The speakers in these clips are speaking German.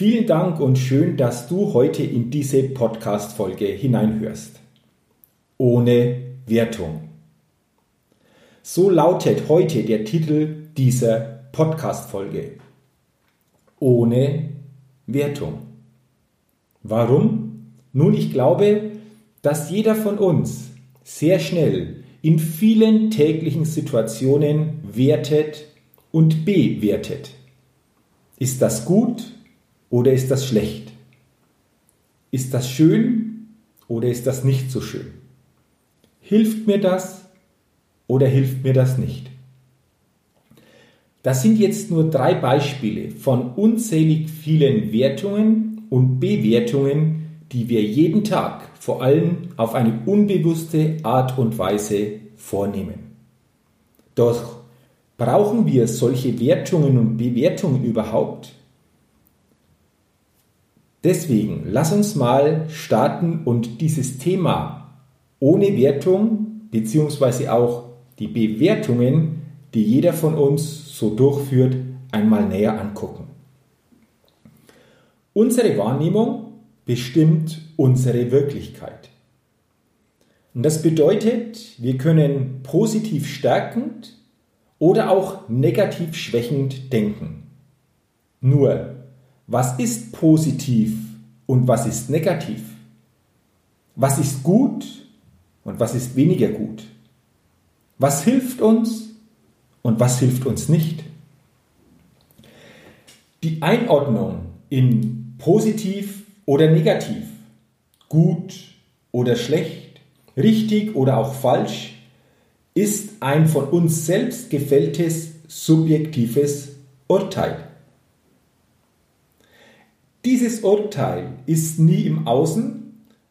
Vielen Dank und schön, dass du heute in diese Podcast-Folge hineinhörst. Ohne Wertung. So lautet heute der Titel dieser Podcast-Folge. Ohne Wertung. Warum? Nun, ich glaube, dass jeder von uns sehr schnell in vielen täglichen Situationen wertet und bewertet. Ist das gut oder ist das schlecht? Ist das schön oder ist das nicht so schön? Hilft mir das oder hilft mir das nicht? Das sind jetzt nur drei Beispiele von unzählig vielen Wertungen und Bewertungen, die wir jeden Tag vor allem auf eine unbewusste Art und Weise vornehmen. Doch brauchen wir solche Wertungen und Bewertungen überhaupt? Deswegen lass uns mal starten und dieses Thema ohne Wertung beziehungsweise auch die Bewertungen, die jeder von uns so durchführt, einmal näher angucken. Unsere Wahrnehmung bestimmt unsere Wirklichkeit. Und das bedeutet, wir können positiv stärkend oder auch negativ schwächend denken. Nur was ist positiv und was ist negativ? Was ist gut und was ist weniger gut? Was hilft uns und was hilft uns nicht? Die Einordnung in positiv oder negativ, gut oder schlecht, richtig oder auch falsch, ist ein von uns selbst gefälltes subjektives Urteil. Dieses Urteil ist nie im Außen,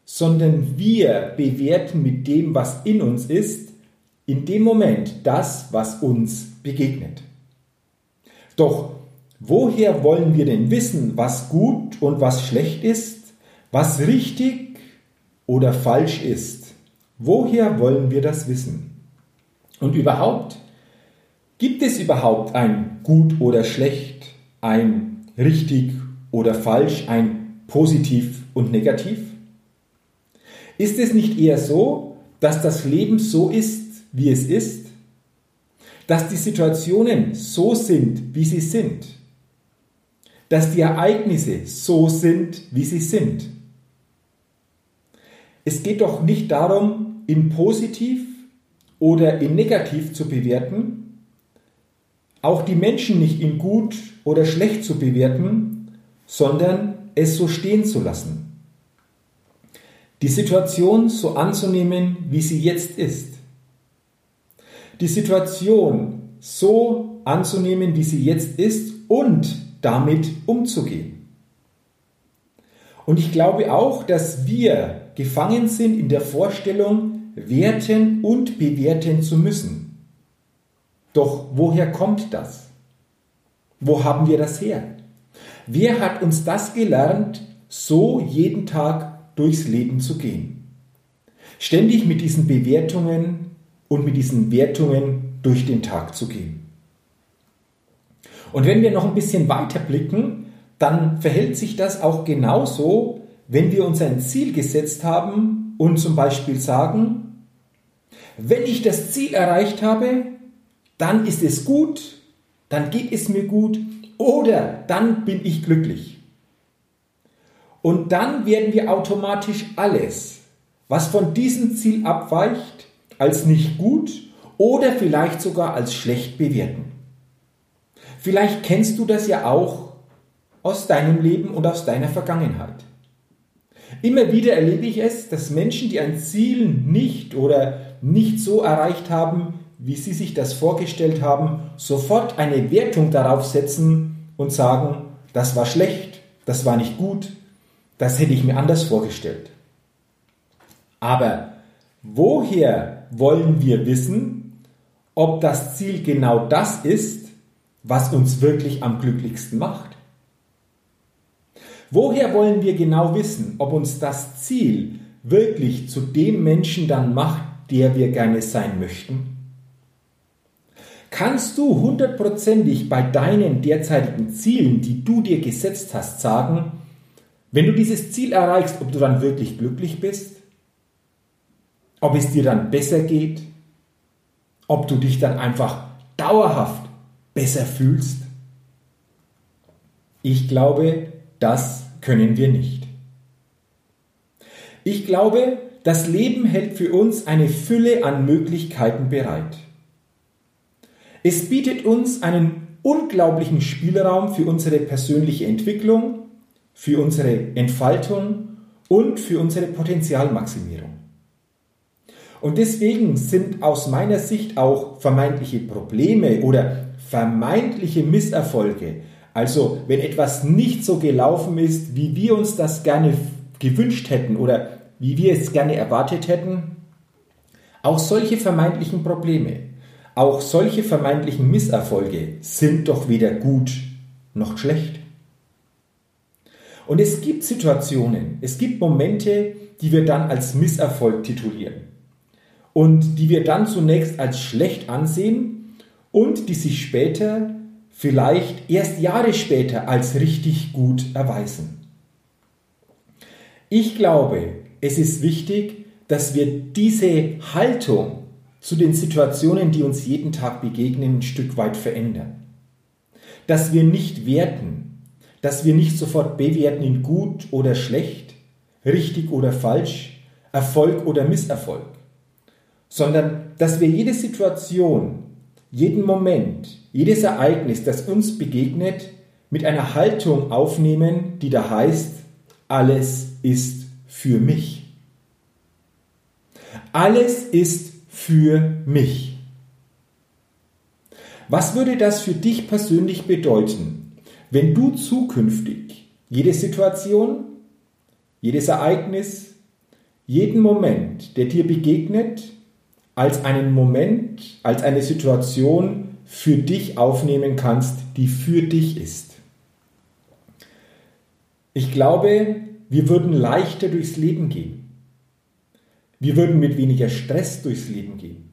sondern wir bewerten mit dem, was in uns ist, in dem Moment das, was uns begegnet. Doch woher wollen wir denn wissen, was gut und was schlecht ist, was richtig oder falsch ist? Woher wollen wir das wissen? Und überhaupt, gibt es überhaupt ein gut oder schlecht, ein richtig oder falsch, ein positiv und negativ? Ist es nicht eher so, dass das Leben so ist, wie es ist? Dass die Situationen so sind, wie sie sind? Dass die Ereignisse so sind, wie sie sind? Es geht doch nicht darum, in positiv oder in negativ zu bewerten, auch die Menschen nicht in gut oder schlecht zu bewerten, sondern es so stehen zu lassen. Die Situation so anzunehmen, wie sie jetzt ist. Die Situation so anzunehmen, wie sie jetzt ist und damit umzugehen. Und ich glaube auch, dass wir gefangen sind in der Vorstellung, werten und bewerten zu müssen. Doch woher kommt das? Wo haben wir das her? Wer hat uns das gelernt, so jeden Tag durchs Leben zu gehen? Ständig mit diesen Bewertungen und mit diesen Wertungen durch den Tag zu gehen. Und wenn wir noch ein bisschen weiter blicken, dann verhält sich das auch genauso, wenn wir uns ein Ziel gesetzt haben und zum Beispiel sagen, wenn ich das Ziel erreicht habe, dann ist es gut, dann geht es mir gut oder dann bin ich glücklich. Und dann werden wir automatisch alles, was von diesem Ziel abweicht, als nicht gut oder vielleicht sogar als schlecht bewerten. Vielleicht kennst du das ja auch aus deinem Leben und aus deiner Vergangenheit. Immer wieder erlebe ich es, dass Menschen, die ein Ziel nicht oder nicht so erreicht haben, wie sie sich das vorgestellt haben, sofort eine Wertung darauf setzen und sagen, das war schlecht, das war nicht gut, das hätte ich mir anders vorgestellt. Aber woher wollen wir wissen, ob das Ziel genau das ist, was uns wirklich am glücklichsten macht? Woher wollen wir genau wissen, ob uns das Ziel wirklich zu dem Menschen dann macht, der wir gerne sein möchten? Kannst du hundertprozentig bei deinen derzeitigen Zielen, die du dir gesetzt hast, sagen, wenn du dieses Ziel erreichst, ob du dann wirklich glücklich bist? Ob es dir dann besser geht? Ob du dich dann einfach dauerhaft besser fühlst? Ich glaube, das können wir nicht. Ich glaube, das Leben hält für uns eine Fülle an Möglichkeiten bereit. Es bietet uns einen unglaublichen Spielraum für unsere persönliche Entwicklung, für unsere Entfaltung und für unsere Potenzialmaximierung. Und deswegen sind aus meiner Sicht auch vermeintliche Probleme oder vermeintliche Misserfolge also wenn etwas nicht so gelaufen ist, wie wir uns das gerne gewünscht hätten oder wie wir es gerne erwartet hätten, auch solche vermeintlichen Probleme, auch solche vermeintlichen Misserfolge sind doch weder gut noch schlecht. Und es gibt Situationen, es gibt Momente, die wir dann als Misserfolg titulieren und die wir dann zunächst als schlecht ansehen und die sich später vielleicht erst Jahre später als richtig gut erweisen. Ich glaube, es ist wichtig, dass wir diese Haltung zu den Situationen, die uns jeden Tag begegnen, ein Stück weit verändern. Dass wir nicht werten, dass wir nicht sofort bewerten in gut oder schlecht, richtig oder falsch, Erfolg oder Misserfolg, sondern dass wir jede Situation jeden Moment, jedes Ereignis, das uns begegnet, mit einer Haltung aufnehmen, die da heißt, alles ist für mich. Alles ist für mich. Was würde das für dich persönlich bedeuten, wenn du zukünftig jede Situation, jedes Ereignis, jeden Moment, der dir begegnet, als einen Moment, als eine Situation für dich aufnehmen kannst, die für dich ist. Ich glaube, wir würden leichter durchs Leben gehen. Wir würden mit weniger Stress durchs Leben gehen.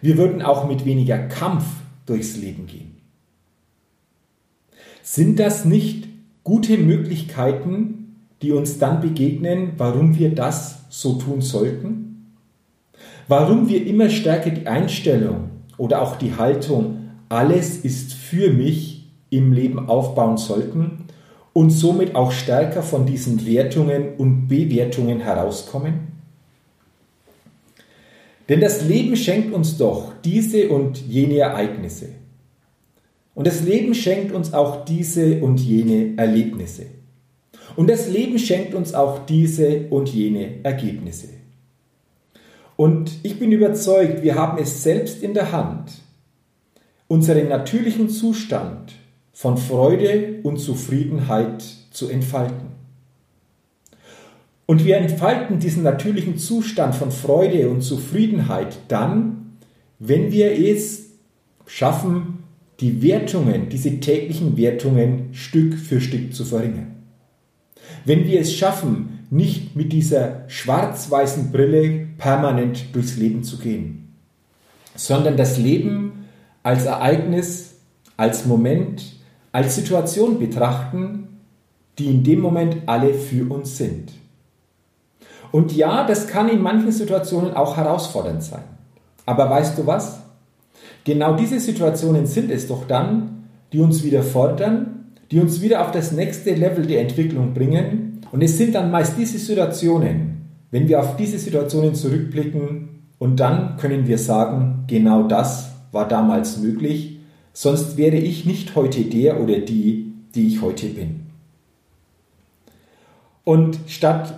Wir würden auch mit weniger Kampf durchs Leben gehen. Sind das nicht gute Möglichkeiten, die uns dann begegnen, warum wir das so tun sollten? Warum wir immer stärker die Einstellung oder auch die Haltung, alles ist für mich im Leben aufbauen sollten und somit auch stärker von diesen Wertungen und Bewertungen herauskommen? Denn das Leben schenkt uns doch diese und jene Ereignisse. Und das Leben schenkt uns auch diese und jene Erlebnisse. Und das Leben schenkt uns auch diese und jene Ergebnisse. Und ich bin überzeugt, wir haben es selbst in der Hand, unseren natürlichen Zustand von Freude und Zufriedenheit zu entfalten. Und wir entfalten diesen natürlichen Zustand von Freude und Zufriedenheit dann, wenn wir es schaffen, die Wertungen, diese täglichen Wertungen Stück für Stück zu verringern. Wenn wir es schaffen, nicht mit dieser schwarz-weißen Brille permanent durchs Leben zu gehen, sondern das Leben als Ereignis, als Moment, als Situation betrachten, die in dem Moment alle für uns sind. Und ja, das kann in manchen Situationen auch herausfordernd sein. Aber weißt du was? Genau diese Situationen sind es doch dann, die uns wieder fordern, die uns wieder auf das nächste Level der Entwicklung bringen und es sind dann meist diese Situationen, wenn wir auf diese Situationen zurückblicken und dann können wir sagen, genau das war damals möglich, sonst wäre ich nicht heute der oder die, die ich heute bin. Und statt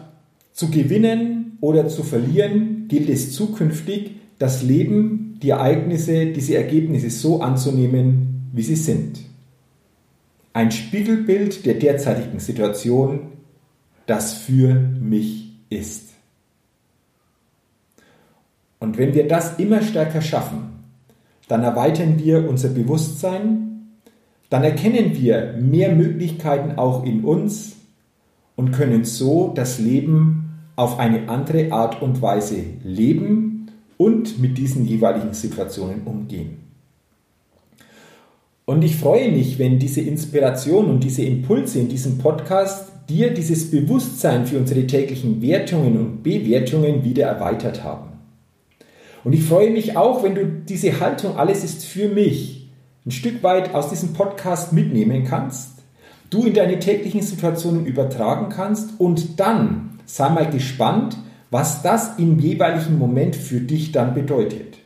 zu gewinnen oder zu verlieren, gilt es zukünftig, das Leben, die Ereignisse, diese Ergebnisse so anzunehmen, wie sie sind. Ein Spiegelbild der derzeitigen Situation, das für mich ist. Und wenn wir das immer stärker schaffen, dann erweitern wir unser Bewusstsein, dann erkennen wir mehr Möglichkeiten auch in uns und können so das Leben auf eine andere Art und Weise leben und mit diesen jeweiligen Situationen umgehen. Und ich freue mich, wenn diese Inspiration und diese Impulse in diesem Podcast dir dieses Bewusstsein für unsere täglichen Wertungen und Bewertungen wieder erweitert haben. Und ich freue mich auch, wenn du diese Haltung, alles ist für mich, ein Stück weit aus diesem Podcast mitnehmen kannst, du in deine täglichen Situationen übertragen kannst und dann sei mal gespannt, was das im jeweiligen Moment für dich dann bedeutet.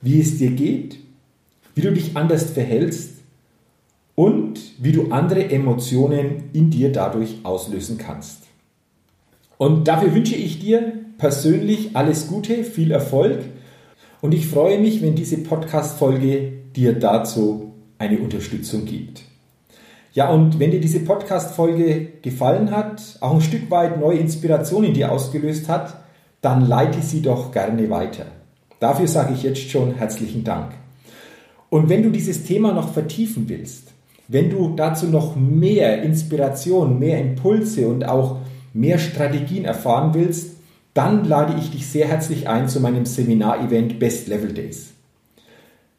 Wie es dir geht, wie du dich anders verhältst und wie du andere Emotionen in dir dadurch auslösen kannst. Und dafür wünsche ich dir persönlich alles Gute, viel Erfolg und ich freue mich, wenn diese Podcast-Folge dir dazu eine Unterstützung gibt. Ja, und wenn dir diese Podcast-Folge gefallen hat, auch ein Stück weit neue Inspiration in dir ausgelöst hat, dann leite sie doch gerne weiter. Dafür sage ich jetzt schon herzlichen Dank. Und wenn du dieses Thema noch vertiefen willst, wenn du dazu noch mehr Inspiration, mehr Impulse und auch mehr Strategien erfahren willst, dann lade ich dich sehr herzlich ein zu meinem Seminar-Event Best Level Days.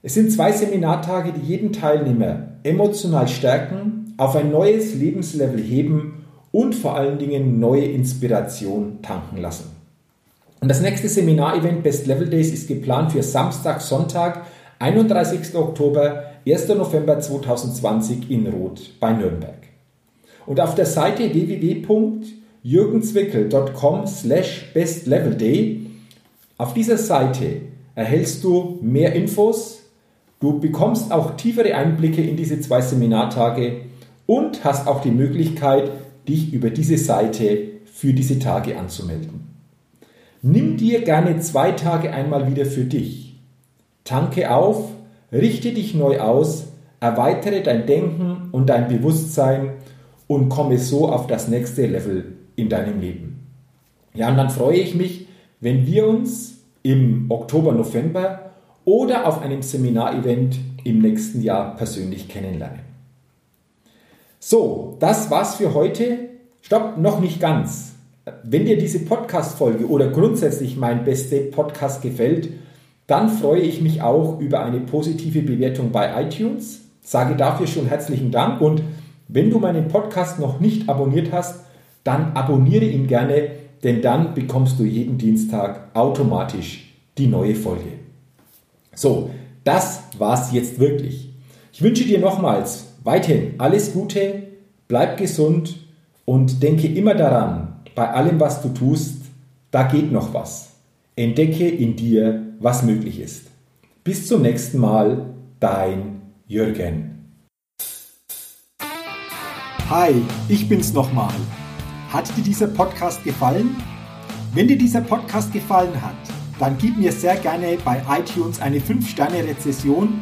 Es sind zwei Seminartage, die jeden Teilnehmer emotional stärken, auf ein neues Lebenslevel heben und vor allen Dingen neue Inspiration tanken lassen. Und das nächste Seminar-Event Best Level Days ist geplant für Samstag, Sonntag, 31. Oktober, 1. November 2020 in Roth bei Nürnberg. Und auf der Seite www.jürgenzwickel.com slash bestlevelday auf dieser Seite erhältst du mehr Infos, du bekommst auch tiefere Einblicke in diese zwei Seminartage und hast auch die Möglichkeit, dich über diese Seite für diese Tage anzumelden. Nimm dir gerne zwei Tage einmal wieder für dich Tanke auf, richte dich neu aus, erweitere dein Denken und dein Bewusstsein und komme so auf das nächste Level in deinem Leben. Ja, und dann freue ich mich, wenn wir uns im Oktober, November oder auf einem Seminarevent im nächsten Jahr persönlich kennenlernen. So, das war's für heute. Stopp, noch nicht ganz. Wenn dir diese Podcast-Folge oder grundsätzlich mein beste Podcast gefällt, dann freue ich mich auch über eine positive Bewertung bei iTunes. Sage dafür schon herzlichen Dank und wenn du meinen Podcast noch nicht abonniert hast, dann abonniere ihn gerne, denn dann bekommst du jeden Dienstag automatisch die neue Folge. So, das war's jetzt wirklich. Ich wünsche dir nochmals weiterhin alles Gute, bleib gesund und denke immer daran, bei allem, was du tust, da geht noch was. Entdecke in dir was möglich ist. Bis zum nächsten Mal, dein Jürgen. Hi, ich bin's nochmal. Hat dir dieser Podcast gefallen? Wenn dir dieser Podcast gefallen hat, dann gib mir sehr gerne bei iTunes eine 5-Sterne-Rezession